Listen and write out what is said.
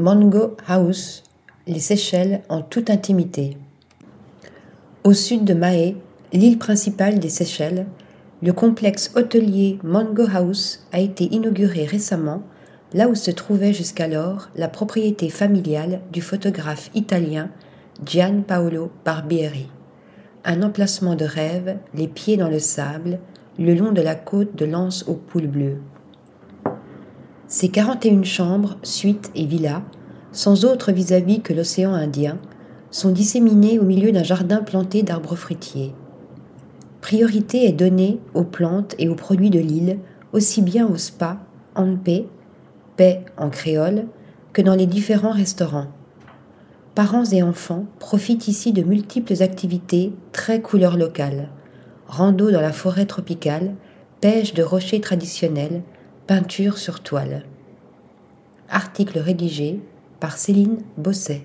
Mango House, les Seychelles en toute intimité. Au sud de Mahé, l'île principale des Seychelles, le complexe hôtelier Mango House a été inauguré récemment, là où se trouvait jusqu'alors la propriété familiale du photographe italien Gian Paolo Barbieri. Un emplacement de rêve, les pieds dans le sable, le long de la côte de Lens aux poules bleues. Ces 41 chambres, suites et villas, sans autre vis-à-vis que l'océan Indien, sont disséminées au milieu d'un jardin planté d'arbres fruitiers. Priorité est donnée aux plantes et aux produits de l'île, aussi bien au spa, en paix, paix en créole, que dans les différents restaurants. Parents et enfants profitent ici de multiples activités très couleur locale. Rando dans la forêt tropicale, pêche de rochers traditionnels, peinture sur toile. Article rédigé par Céline Bosset.